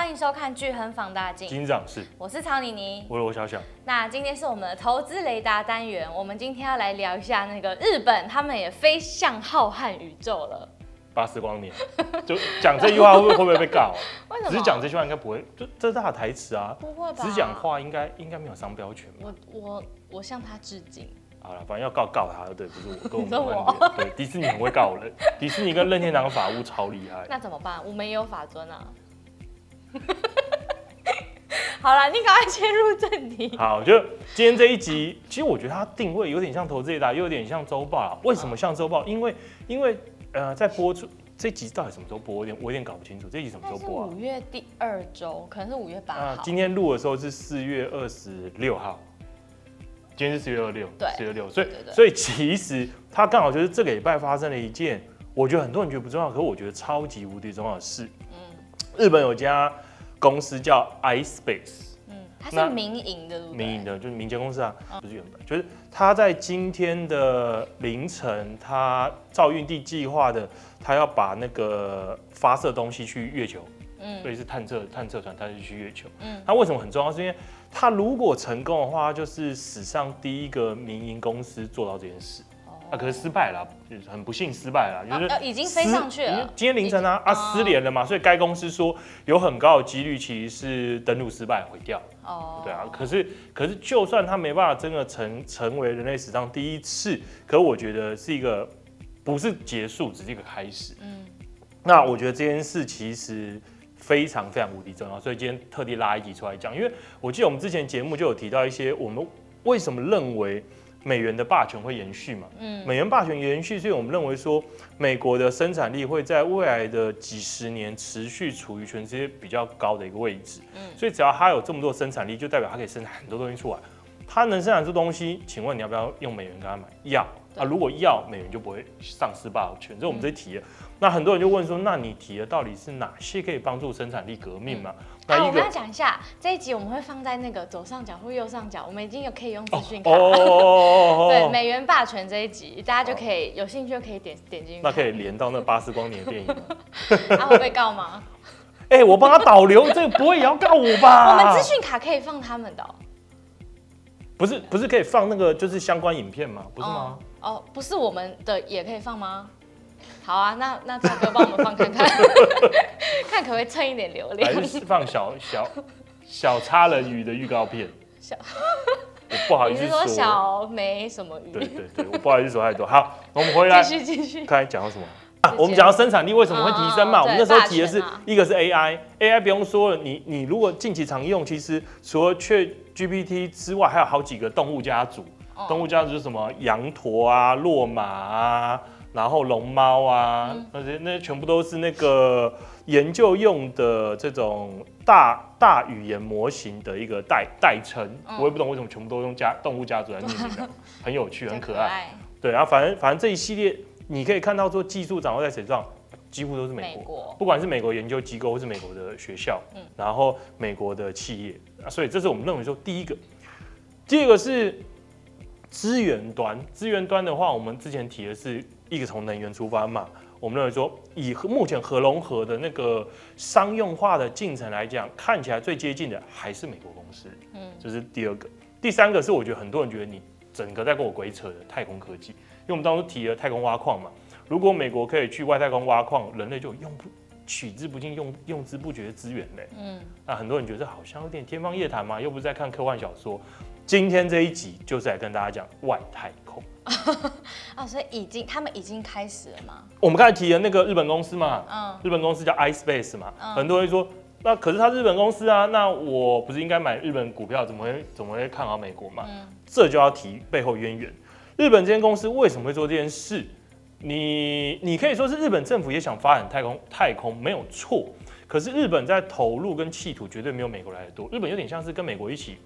欢迎收看《巨亨放大镜》。金长是，我是曹妮妮，我是罗小小。那今天是我们的投资雷达单元，我们今天要来聊一下那个日本，他们也飞向浩瀚宇宙了。八十光年，就讲这句话会不会会不会被告？为什么？只是讲这句话应该不会，就这是他的台词啊。不会吧？只讲话应该应该没有商标权吧？我我我向他致敬。好了，反正要告告他，对，不是我，跟我们。对，迪士尼很会告人，迪士尼跟任天堂法务超厉害。那怎么办？我们也有法尊啊。好了，你赶快切入正题。好，就今天这一集，其实我觉得它定位有点像投资雷达，又有点像周报啊。为什么像周报？因为因为呃，在播出这集到底什么时候播？我有点我有点搞不清楚，这集什么时候播啊？五月第二周，可能是五月八号。啊，今天录的时候是四月二十六号，今天是四月二十六，对，四月六，所以所以其实它刚好就是这个礼拜发生了一件，我觉得很多人觉得不重要，可是我觉得超级无敌重要的事。嗯，日本有家公司叫 iSpace 嗯。它是民营的，民营的，就是民间公司啊，不是原本，就是他在今天的凌晨，他造运地计划的，他要把那个发射东西去月球，嗯，所以是探测探测船，他就去月球，嗯，他为什么很重要？是因为他如果成功的话，就是史上第一个民营公司做到这件事。啊，可是失败了，就是很不幸失败了，就是、啊、已经飞上去了。今天凌晨啊啊失联了嘛，所以该公司说有很高的几率其实是登陆失败毁掉。哦，对啊，可是可是就算他没办法真的成成为人类史上第一次，可我觉得是一个不是结束，只是一个开始。嗯，那我觉得这件事其实非常非常无敌重要，所以今天特地拉一集出来讲，因为我记得我们之前节目就有提到一些我们为什么认为。美元的霸权会延续嘛？嗯，美元霸权延续，所以我们认为说，美国的生产力会在未来的几十年持续处于全世界比较高的一个位置。嗯，所以只要它有这么多生产力，就代表它可以生产很多东西出来。它能生产出东西，请问你要不要用美元跟它买？要啊，如果要，美元就不会丧失霸权。这我们这提了。那很多人就问说，那你提的到底是哪些可以帮助生产力革命嘛？那我们要讲一下这一集，我们会放在那个左上角或右上角，我们已经有可以用资讯卡。对，美元霸权这一集，大家就可以有兴趣就可以点点进去。那可以连到那八十光年的电影吗？他 会被告吗？哎，我帮他导流，这个不会也要告我吧？我们资讯卡可以放他们的。不是不是可以放那个就是相关影片吗？不是吗？哦，不是我们的也可以放吗？好啊，那那大哥帮我们放看看，看可不可以蹭一点流量。还是放小小小插人鱼的预告片。小，我不好意思说。你是说小没什么鱼？对对对，我不好意思说太多。好，我们回来继续继续。刚才讲到什么啊？我们讲到生产力为什么会提升嘛？我们那时候提的是一个是 AI，AI 不用说了，你你如果近期常用，其实除了 ChatGPT 之外，还有好几个动物家族。动物家族是什么？羊驼啊，骆马啊。然后龙猫啊，那些那全部都是那个研究用的这种大大语言模型的一个代代称，我也不懂为什么全部都用家动物家族来命名的，很有趣，很可爱。对，然后反正反正这一系列你可以看到说技术掌握在谁上，几乎都是美国，不管是美国研究机构或是美国的学校，然后美国的企业，所以这是我们认为说第一个，第二个是资源端，资源端的话，我们之前提的是。一个从能源出发嘛，我们认为说，以目前核融合的那个商用化的进程来讲，看起来最接近的还是美国公司。嗯，这是第二个。第三个是我觉得很多人觉得你整个在跟我鬼扯的太空科技，因为我们当初提了太空挖矿嘛，如果美国可以去外太空挖矿，人类就用不取之不尽、用用之不绝的资源嘞。嗯，那很多人觉得好像有点天方夜谭嘛，又不是在看科幻小说。今天这一集就是来跟大家讲外太空。啊，所以已经他们已经开始了吗？我们刚才提的那个日本公司嘛，嗯，日本公司叫 iSpace 嘛，嗯、很多人说，那可是他日本公司啊，那我不是应该买日本股票，怎么会怎么会看好美国嘛？嗯，这就要提背后渊源。日本这间公司为什么会做这件事？你你可以说是日本政府也想发展太空，太空没有错，可是日本在投入跟企图绝对没有美国来的多。日本有点像是跟美国一起。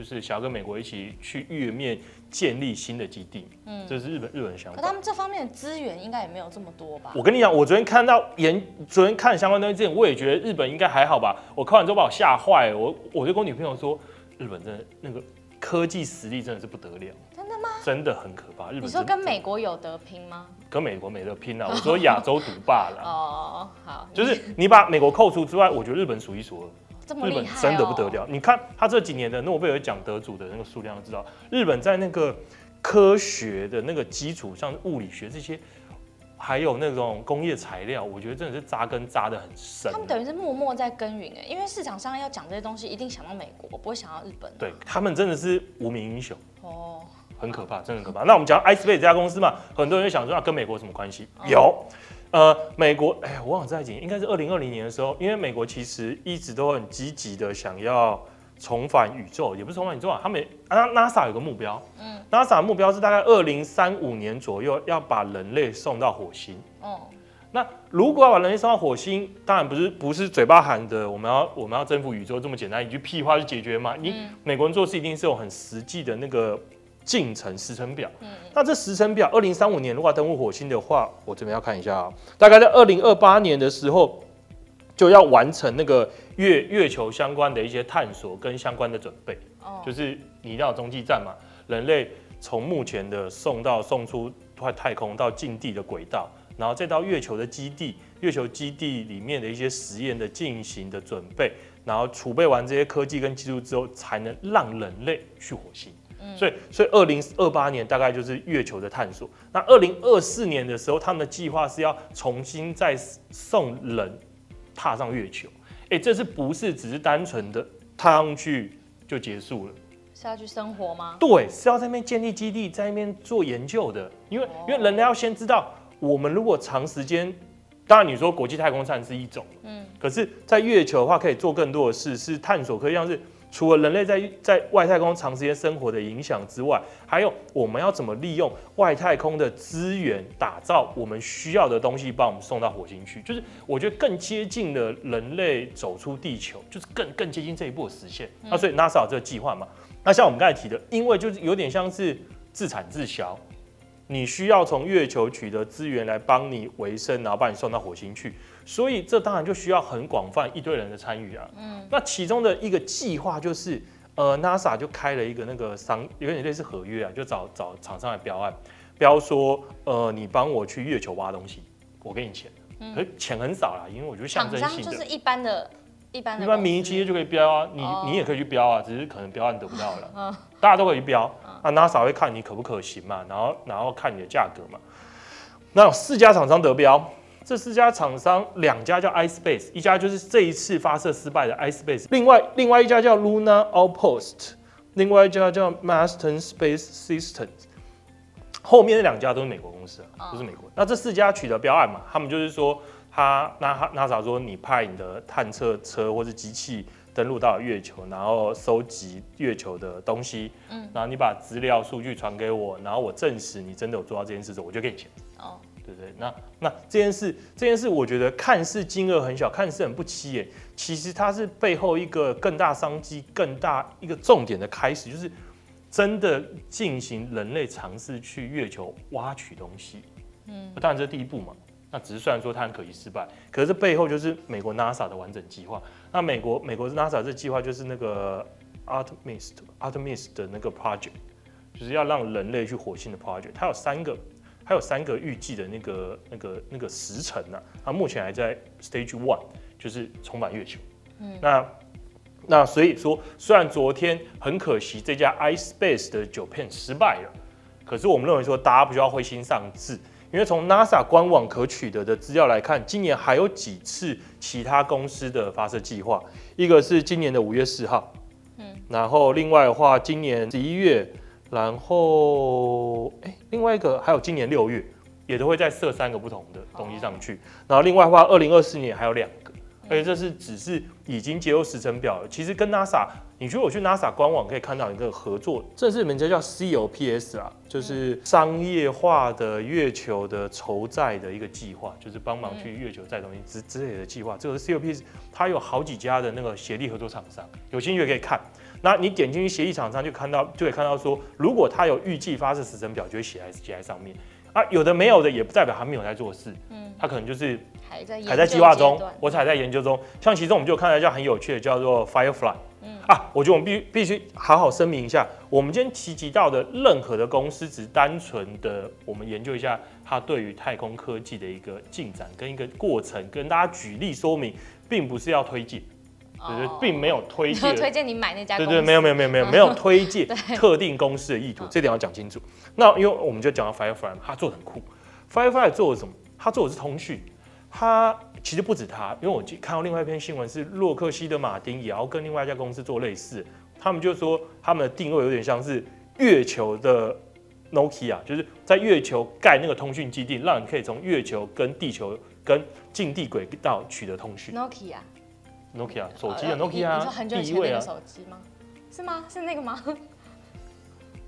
就是想要跟美国一起去月面建立新的基地，嗯，这是日本日本的想法。可他们这方面的资源应该也没有这么多吧？我跟你讲，我昨天看到研，昨天看相关东西之前，我也觉得日本应该还好吧。我看完之后把我吓坏了，我我就跟我女朋友说，日本真的那个科技实力真的是不得了。真的吗？真的很可怕。日本你说跟美国有得拼吗？跟美国没得拼啊！我说亚洲独霸了。哦，好，就是你把美国扣除之外，我觉得日本数一数二。日本真的不得了。你看他这几年的诺贝尔奖得主的那个数量，知道日本在那个科学的那个基础，上物理学这些。还有那种工业材料，我觉得真的是扎根扎得很深。他们等于是默默在耕耘哎，因为市场上要讲这些东西，一定想到美国，不会想到日本。对，他们真的是无名英雄哦，很可怕，真的很可怕。那我们讲 iSpace 这家公司嘛，很多人就想说，啊跟美国有什么关系？哦、有，呃，美国，哎，我忘了在几年，应该是二零二零年的时候，因为美国其实一直都很积极的想要。重返宇宙也不是重返宇宙啊，他们啊 NASA 有个目标，嗯，NASA 的目标是大概二零三五年左右要把人类送到火星。哦，那如果要把人类送到火星，当然不是不是嘴巴喊的，我们要我们要征服宇宙这么简单一句屁话就解决嘛？你美国人做事一定是有很实际的那个进程时程表。嗯，那这时程表，二零三五年如果要登陆火星的话，我这边要看一下啊，大概在二零二八年的时候。就要完成那个月月球相关的一些探索跟相关的准备，哦，就是你要中继站嘛，人类从目前的送到送出外太空到近地的轨道，然后再到月球的基地，月球基地里面的一些实验的进行的准备，然后储备完这些科技跟技术之后，才能让人类去火星。嗯，所以所以二零二八年大概就是月球的探索，那二零二四年的时候，他们的计划是要重新再送人。踏上月球，哎、欸，这是不是只是单纯的踏上去就结束了？是要去生活吗？对，是要在那边建立基地，在那边做研究的。因为，哦、因为人类要先知道，我们如果长时间，当然你说国际太空站是一种，嗯，可是在月球的话，可以做更多的事，是探索，可以像是。除了人类在在外太空长时间生活的影响之外，还有我们要怎么利用外太空的资源，打造我们需要的东西，把我们送到火星去。就是我觉得更接近了人类走出地球，就是更更接近这一步的实现。那所以 NASA 有这个计划嘛？那像我们刚才提的，因为就是有点像是自产自销，你需要从月球取得资源来帮你维生，然后把你送到火星去。所以这当然就需要很广泛一堆人的参与啊。嗯，那其中的一个计划就是，呃，NASA 就开了一个那个商，有点类似合约啊，就找找厂商来标案，标说，呃，你帮我去月球挖东西，我给你钱。嗯，可是钱很少啦，因为我觉得象征性的。就是一般的、一般的、一般民营企业就可以标啊，你、哦、你也可以去标啊，只是可能标案得不到了。嗯，大家都可以标，那 NASA 会看你可不可行嘛，然后然后看你的价格嘛。那有四家厂商得标。这四家厂商，两家叫 iSpace，一家就是这一次发射失败的 iSpace，另外另外一家叫 Lunar Outpost，另外一家叫 Masten Space Systems，后面那两家都是美国公司啊，都是美国。那这四家取得标案嘛，他们就是说，他那 NASA 说，你派你的探测车或是机器登陆到月球，然后收集月球的东西，嗯，然后你把资料数据传给我，然后我证实你真的有做到这件事我就给你钱。哦。对不对？那那这件事，这件事，我觉得看似金额很小，看似很不起眼，其实它是背后一个更大商机、更大一个重点的开始，就是真的进行人类尝试去月球挖取东西。嗯，当然这是第一步嘛。那只是虽然说它很可惜失败，可是背后就是美国 NASA 的完整计划。那美国美国 NASA 这计划就是那个 Artemis Artemis 的那个 project，就是要让人类去火星的 project。它有三个。还有三个预计的那个、那个、那个时辰呢、啊？它目前还在 Stage One，就是重返月球。嗯，那那所以说，虽然昨天很可惜这家 iSpace 的 JAPAN 失败了，可是我们认为说大家不需要灰心丧志，因为从 NASA 官网可取得的资料来看，今年还有几次其他公司的发射计划，一个是今年的五月四号，嗯，然后另外的话，今年十一月。然后，哎，另外一个还有今年六月，也都会再设三个不同的东西上去。然后另外的话，二零二四年还有两个，而且这是只是已经接入时程表了。其实跟 NASA，你如果去 NASA 官网可以看到一个合作，这是名字叫 COPS 啊，就是商业化的月球的筹债的一个计划，就是帮忙去月球载东西之之类的计划。这个是 COPS，它有好几家的那个协力合作厂商，有兴趣可以看。那你点进去协议厂商就看到，就可以看到说，如果他有预计发射时程表，就会写在写在上面啊。有的没有的，也不代表他没有在做事，嗯，他可能就是还在还在计划中，我才在研究中。像其中我们就看到一叫很有趣的，叫做 Firefly，嗯，啊啊，我觉得我们必必须好好声明一下，我们今天提及到的任何的公司，只是单纯的我们研究一下它对于太空科技的一个进展跟一个过程，跟大家举例说明，并不是要推荐，对对，并没有推 荐推荐你买那家公司，对对，没有没有没有没有没有推荐 特定公司的意图，这点要讲清楚。那因为我们就讲到 Firefly，它做的很酷，Firefly 做的什么？它做的是通讯，它。其实不止他，因为我看到另外一篇新闻是洛克希德马丁也要跟另外一家公司做类似，他们就说他们的定位有点像是月球的 Nokia，就是在月球盖那个通讯基地，让你可以从月球跟地球跟近地轨道取得通讯。Nokia，Nokia 手机的 Nokia，你说很久以前的手机吗？是吗？是那个吗？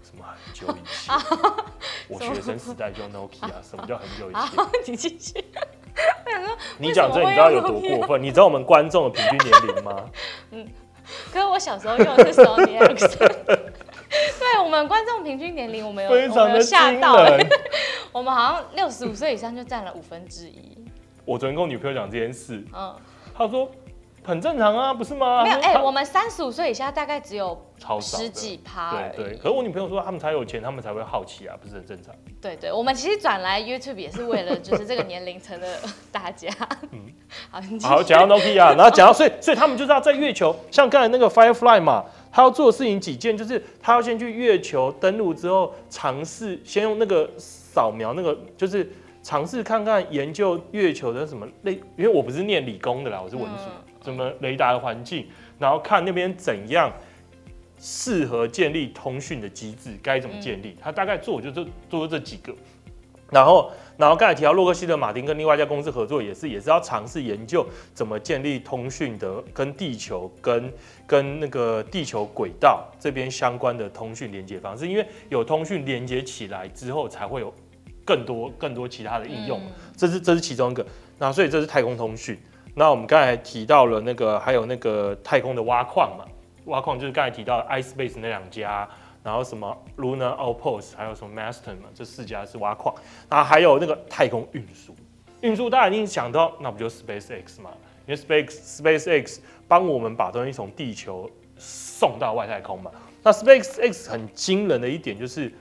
什么很久以前？我学生时代就 Nokia，什么叫很久以前？你继续。你讲这，你知道有多过分？你知道我们观众的平均年龄吗？嗯，可是我小时候用的是 Sony Ericsson。对，我们观众平均年龄，我们有非常的吓到。我们好像六十五岁以上就占了五分之一。我昨天跟我女朋友讲这件事，嗯，她说。很正常啊，不是吗？没有，哎、欸，我们三十五岁以下大概只有超十几趴。对对，可是我女朋友说他们才有钱，他们才会好奇啊，不是很正常？对对，我们其实转来 YouTube 也是为了就是这个年龄层的大家。嗯，好，好，讲到 Nokia，然后讲到，所以所以他们就是要在月球，像刚才那个 Firefly 嘛，他要做的事情几件，就是他要先去月球登陆之后，尝试先用那个扫描那个，就是尝试看看研究月球的什么类，因为我不是念理工的啦，我是文组。嗯什么雷达的环境，然后看那边怎样适合建立通讯的机制，该怎么建立？他大概做就这做这几个，然后然后刚才提到洛克希德马丁跟另外一家公司合作，也是也是要尝试研究怎么建立通讯的跟地球跟跟那个地球轨道这边相关的通讯连接方式，因为有通讯连接起来之后，才会有更多更多其他的应用，这是这是其中一个，那所以这是太空通讯。那我们刚才提到了那个，还有那个太空的挖矿嘛，挖矿就是刚才提到的 iSpace 那两家，然后什么 Lunar Outpost，还有什么 Masten 嘛，这四家是挖矿，然后还有那个太空运输，运输大家一定想到，那不就 SpaceX 嘛？因为 Space SpaceX 帮我们把东西从地球送到外太空嘛。那 SpaceX 很惊人的一点就是，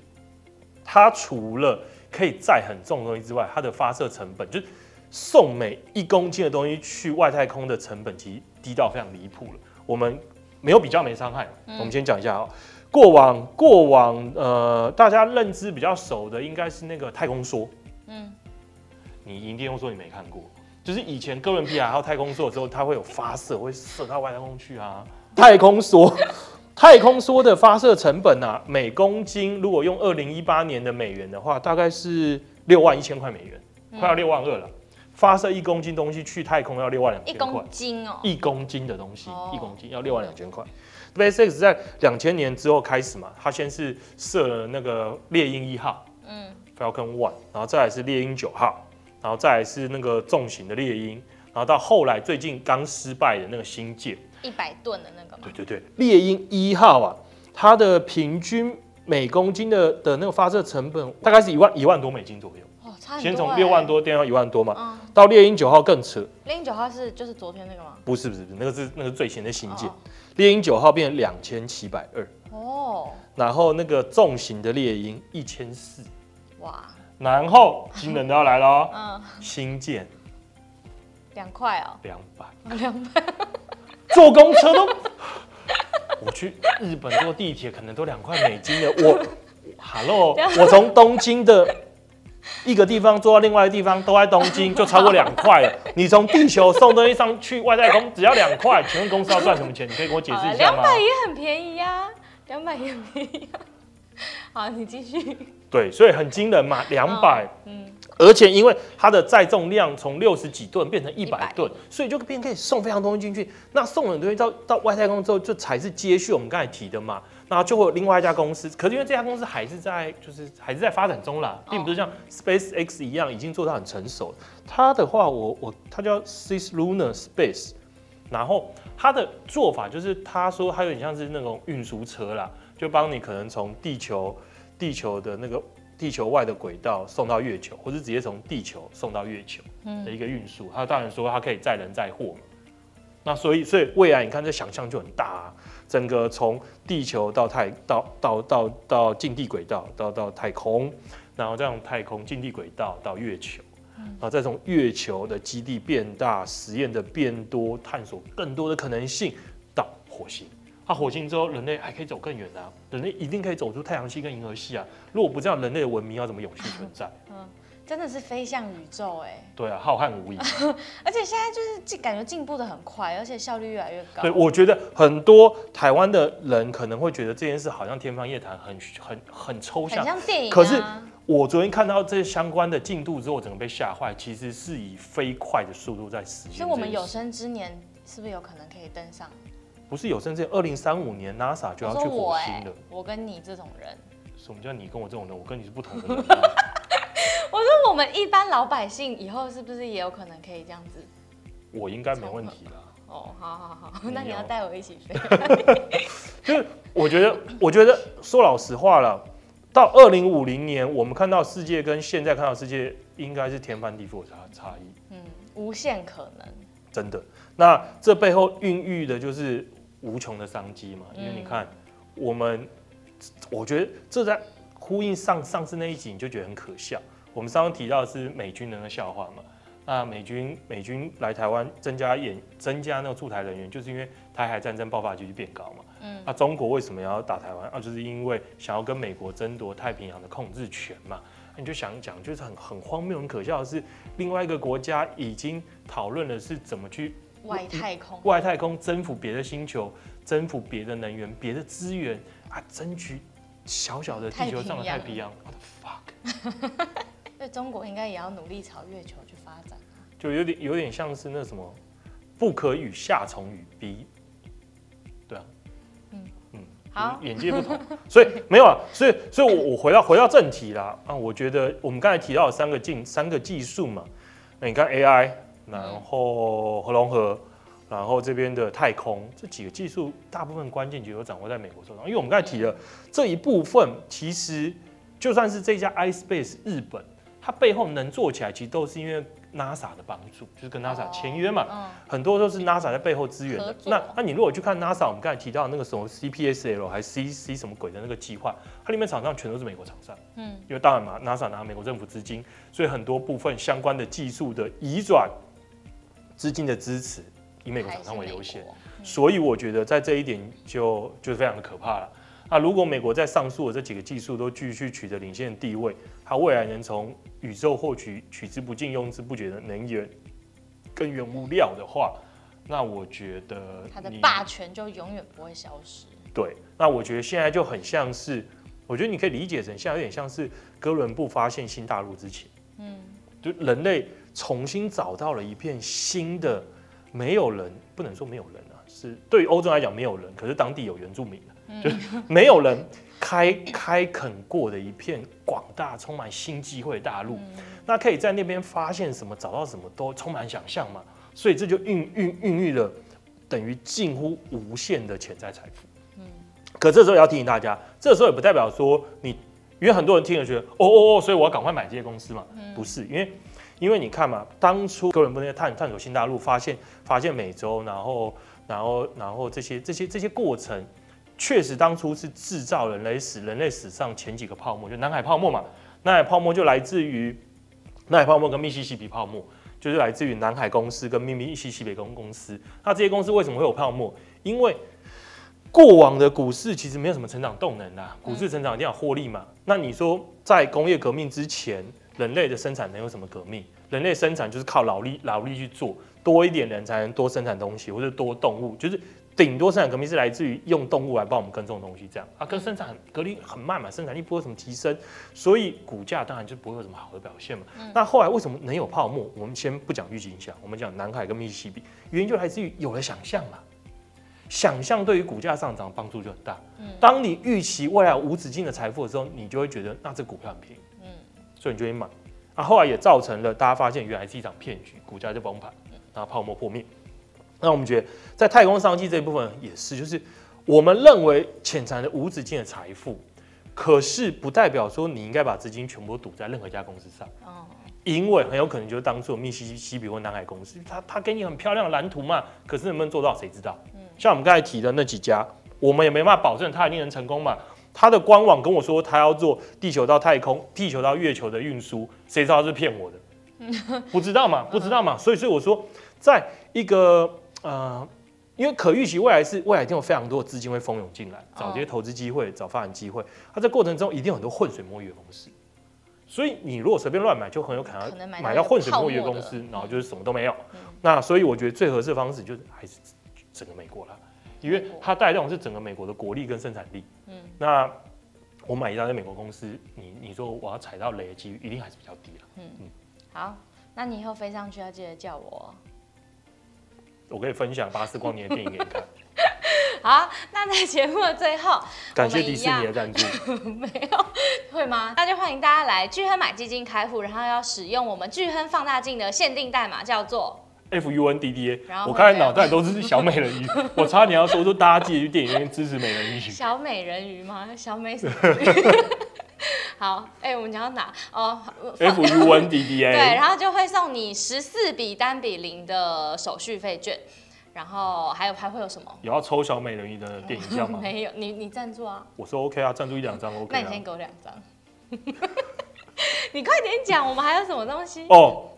它除了可以载很重的东西之外，它的发射成本就是。送每一公斤的东西去外太空的成本其实低到非常离谱了。我们没有比较没伤害。嗯、我们先讲一下啊，过往过往呃，大家认知比较熟的应该是那个太空梭。嗯，你一定又说你没看过，就是以前哥伦比亚还有太空梭的时候，它会有发射，会射到外太空去啊。太空梭，太空梭的发射成本啊，每公斤如果用二零一八年的美元的话，大概是六万一千块美元，快要六万二了。发射一公斤东西去太空要六万两千块，一公斤哦，一公斤的东西，一公斤要六万两千块。SpaceX 在两千年之后开始嘛，它先是射了那个猎鹰一号，嗯，Falcon One，然后再来是猎鹰九号，然后再来是那个重型的猎鹰，然后到后来最近刚失败的那个星舰，一百吨的那个吗？对对对，猎鹰一号啊，它的平均每公斤的的那个发射成本大概是一万一万多美金左右。先从六万多跌到一万多嘛，嗯、到猎鹰九号更扯。猎鹰九号是就是昨天那个吗？不是不是不是，那个是那个最新的新舰。猎鹰九号变成两千七百二。哦。然后那个重型的猎鹰一千四。哇。然后新人都要来了。嗯。新舰。两块哦。两百。两百。坐公车都，我去日本坐地铁可能都两块美金的。我，Hello，我从东京的。一个地方坐到另外一个地方都在东京，就超过两块了。你从地球送东西上去外太空只要两块，请问公司要赚什么钱？你可以给我解释一下吗？两百也很便宜呀，两百也很便宜啊。好，你继续。对，所以很惊人嘛，两百。嗯。而且因为它的载重量从六十几吨变成一百吨，所以就变可以送非常多东西进去。那送很多东西到到外太空之后，就才是接续我们刚才提的嘛。那就会有另外一家公司，可是因为这家公司还是在就是还是在发展中啦，并不是像 SpaceX 一样已经做到很成熟。它的话我，我我它叫 Cislunar Space，然后它的做法就是他说它有点像是那种运输车啦，就帮你可能从地球地球的那个。地球外的轨道送到月球，或是直接从地球送到月球的一个运输。他当然说它可以载人载货嘛。那所以所以未来你看这想象就很大啊，整个从地球到太到到到到近地轨道到到太空，然后再从太空近地轨道到月球，然后再从月球的基地变大，实验的变多，探索更多的可能性到火星。啊，火星之后人类还可以走更远啊，人类一定可以走出太阳系跟银河系啊。如果不这样，人类的文明要怎么永续存在？嗯。真的是飞向宇宙哎、欸！对啊，浩瀚无垠。而且现在就是进，感觉进步的很快，而且效率越来越高。对，我觉得很多台湾的人可能会觉得这件事好像天方夜谭，很很很抽象，很像电影、啊。可是我昨天看到这些相关的进度之后，我整个被吓坏。其实是以飞快的速度在实现。所以我们有生之年是不是有可能可以登上？不是有生之年，二零三五年 NASA 就要去火星了。我，我跟你这种人，什么叫你跟我这种人？我跟你是不同的人。我说我们一般老百姓以后是不是也有可能可以这样子？我应该没问题啦。哦，好好好，那你要带我一起飞。就是我觉得，我觉得说老实话了，到二零五零年，我们看到世界跟现在看到世界应该是天翻地覆的差差异。嗯，无限可能。真的，那这背后孕育的就是无穷的商机嘛？因为你看，我们，我觉得这在呼应上上次那一集，你就觉得很可笑。我们刚刚提到的是美军的那个笑话嘛？那美军美军来台湾增加演增加那个驻台人员，就是因为台海战争爆发几率变高嘛。嗯。那中国为什么要打台湾？啊，就是因为想要跟美国争夺太平洋的控制权嘛。你就想讲，就是很很荒谬、很可笑的是，另外一个国家已经讨论的是怎么去外太空、外太空征服别的星球、征服别的能源、别的资源啊，争取小小的地球上的太平洋。What the fuck？所以中国应该也要努力朝月球去发展，就有点有点像是那什么，不可与夏虫语逼，对啊，嗯。嗯，好，眼界不同，所以没有啊，所以所以我我回到回到正题啦。啊，我觉得我们刚才提到的三个技三个技术嘛，那你看 AI，然后核融合，然后这边的太空这几个技术，大部分关键就都掌握在美国手上，因为我们刚才提了这一部分，其实就算是这家 iSpace 日本。它背后能做起来，其实都是因为 NASA 的帮助，就是跟 NASA 签约嘛，哦、很多都是 NASA 在背后支援的。那那你如果去看 NASA，我们刚才提到那个什么 CPSL 还是 C C 什么鬼的那个计划，它里面厂商全都是美国厂商。嗯，因为当然嘛，NASA 拿美国政府资金，所以很多部分相关的技术的移转、资金的支持，以美国厂商为优先。嗯、所以我觉得在这一点就就非常的可怕了。那如果美国在上述的这几个技术都继续取得领先的地位，它未来能从宇宙获取取之不尽、用之不竭的能源跟原物料的话，那我觉得它的霸权就永远不会消失。对，那我觉得现在就很像是，我觉得你可以理解成，现在有点像是哥伦布发现新大陆之前，嗯，就人类重新找到了一片新的，没有人不能说没有人啊，是对于欧洲来讲没有人，可是当地有原住民。就没有人开开垦过的一片广大、充满新机会的大陆，那可以在那边发现什么、找到什么都充满想象嘛。所以这就孕孕孕育了等于近乎无限的潜在财富。嗯，可这时候也要提醒大家，这时候也不代表说你，因为很多人听了觉得哦哦哦，所以我要赶快买这些公司嘛。不是，因为因为你看嘛，当初哥伦布那些探探索新大陆，发现发现美洲，然后然后然后这些这些这些过程。确实，当初是制造人类史人类史上前几个泡沫，就南海泡沫嘛。南海泡沫就来自于南海泡沫跟密西西比泡沫，就是来自于南海公司跟密密西西比公公司。那这些公司为什么会有泡沫？因为过往的股市其实没有什么成长动能啊，股市成长一定要获利嘛。那你说在工业革命之前，人类的生产能有什么革命？人类生产就是靠劳力劳力去做，多一点人才能多生产东西，或者多动物，就是。顶多生产革命是来自于用动物来帮我们耕种东西，这样啊，跟生产革命很慢嘛，生产力不会有什么提升，所以股价当然就不会有什么好的表现嘛。嗯、那后来为什么能有泡沫？我们先不讲预警下，我们讲南海跟密西西比，原因就来自于有了想象嘛。想象对于股价上涨帮助就很大。嗯，当你预期未来无止境的财富的时候，你就会觉得那这股票很便宜，嗯，所以你就会买。啊，后来也造成了大家发现原来是一场骗局，股价就崩盘，然后泡沫破灭。那我们觉得，在太空商机这一部分也是，就是我们认为潜藏的无止境的财富，可是不代表说你应该把资金全部赌在任何一家公司上。哦，因为很有可能就是当初密西西比或南海公司，他他给你很漂亮的蓝图嘛，可是能不能做到谁知道？嗯，像我们刚才提的那几家，我们也没办法保证他一定能成功嘛。他的官网跟我说他要做地球到太空、地球到月球的运输，谁知道是骗我的？不知道嘛，不知道嘛。所以所以我说，在一个呃，因为可预期未来是未来一定有非常多的资金会蜂拥进来，找这些投资机会，找发展机会。它在过程中一定有很多浑水摸鱼的公司。所以你如果随便乱买，就很有可能买到浑水摸鱼的公司，然后就是什么都没有。那所以我觉得最合适的方式就是还是整个美国了，因为它带动是整个美国的国力跟生产力。嗯，那我买一张在美国公司，你你说我要踩到雷的几率一定还是比较低了。嗯嗯，好，那你以后飞上去要记得叫我。我可以分享巴斯光年的电影给你看。好，那在节目的最后，感谢迪士尼的赞助。没有，会吗？那就欢迎大家来聚亨买基金开户，然后要使用我们聚亨放大镜的限定代码，叫做 F U N D D A。我刚才脑袋都是小美人鱼，我差点要说说大家记得去电影院支持美人鱼。小美人鱼吗？小美什么鱼？好，哎、欸，我们讲到哪？哦，F U N D D A。对，然后就会送你十四笔单笔零的手续费券。然后还有还会有什么？有要抽小美人鱼的电影票吗？没有，你你赞助啊？我说 OK 啊，赞助一两张 OK。那你先给我两张。你快点讲，我们还有什么东西？哦，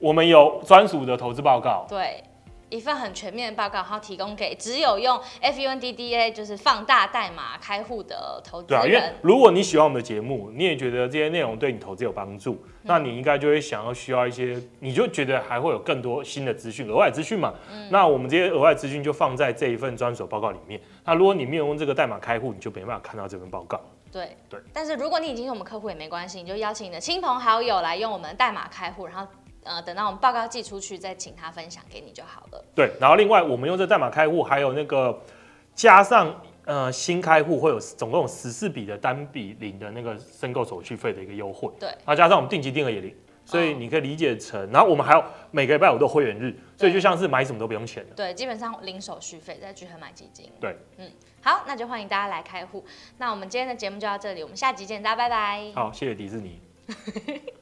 我们有专属的投资报告。对。一份很全面的报告，然后提供给只有用 FUNDDA 就是放大代码开户的投资人。对啊，因为如果你喜欢我们的节目，你也觉得这些内容对你投资有帮助，嗯、那你应该就会想要需要一些，你就觉得还会有更多新的资讯、额外资讯嘛。嗯、那我们这些额外资讯就放在这一份专属报告里面。那如果你没有用这个代码开户，你就没办法看到这份报告。对对。但是如果你已经是我们客户也没关系，你就邀请你的亲朋好友来用我们的代码开户，然后。呃，等到我们报告寄出去，再请他分享给你就好了。对，然后另外我们用这代码开户，还有那个加上呃新开户会有总共有十四笔的单笔零的那个申购手续费的一个优惠。对，然后加上我们定期定额也零，所以你可以理解成，哦、然后我们还有每个礼拜五都会员日，所以就像是买什么都不用钱的。对，基本上零手续费在聚合买基金。对，嗯，好，那就欢迎大家来开户。那我们今天的节目就到这里，我们下集见，大家拜拜。好，谢谢迪士尼。